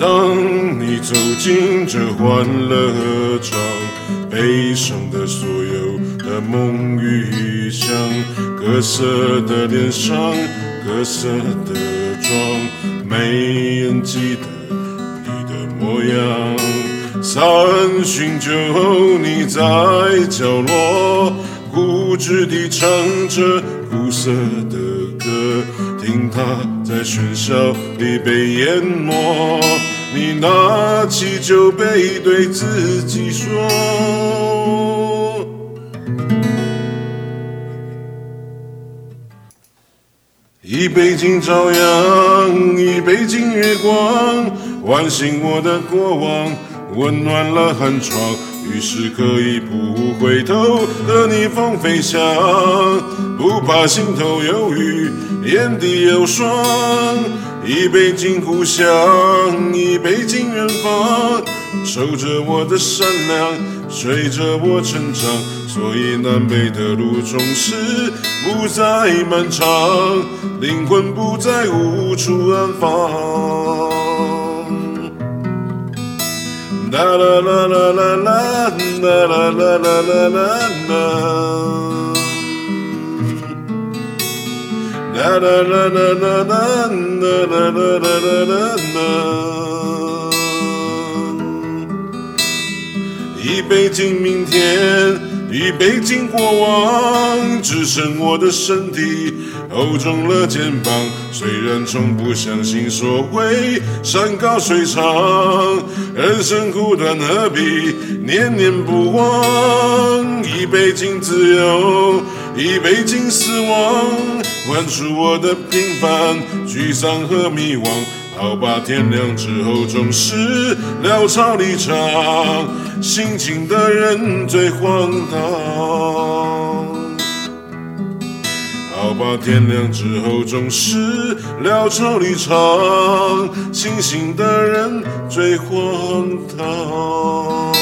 当你走进这欢乐合唱，悲伤的所有的梦与想，各色的脸上，各色的妆，没人记得你的模样。撒恩寻求你在角落，固执地唱着苦涩的歌，听它在喧嚣里被淹没。你拿起酒杯，对自己说：一杯敬朝阳，一杯敬月光，唤醒我的过往，温暖了寒窗。于是可以不回头和逆风飞翔，不怕心头有雨，眼底有霜。一杯敬故乡，一杯敬远方，守着我的善良，随着我成长，所以南北的路总是不再漫长，灵魂不再无处安放。啦啦啦啦啦啦啦，啦啦啦啦啦啦啦。啦啦啦啦啦啦啦啦啦啦啦！一杯敬明天，一杯敬过往，支撑我的身体，厚重了肩膀。虽然从不相信所谓山高水长，人生苦短，何必念念不忘？一杯敬自由，一杯敬死亡。宽恕我的平凡、沮丧和迷惘。好吧，天亮之后总是潦草离场，心情的人最荒唐。好吧，天亮之后总是潦草离场，清醒的人最荒唐。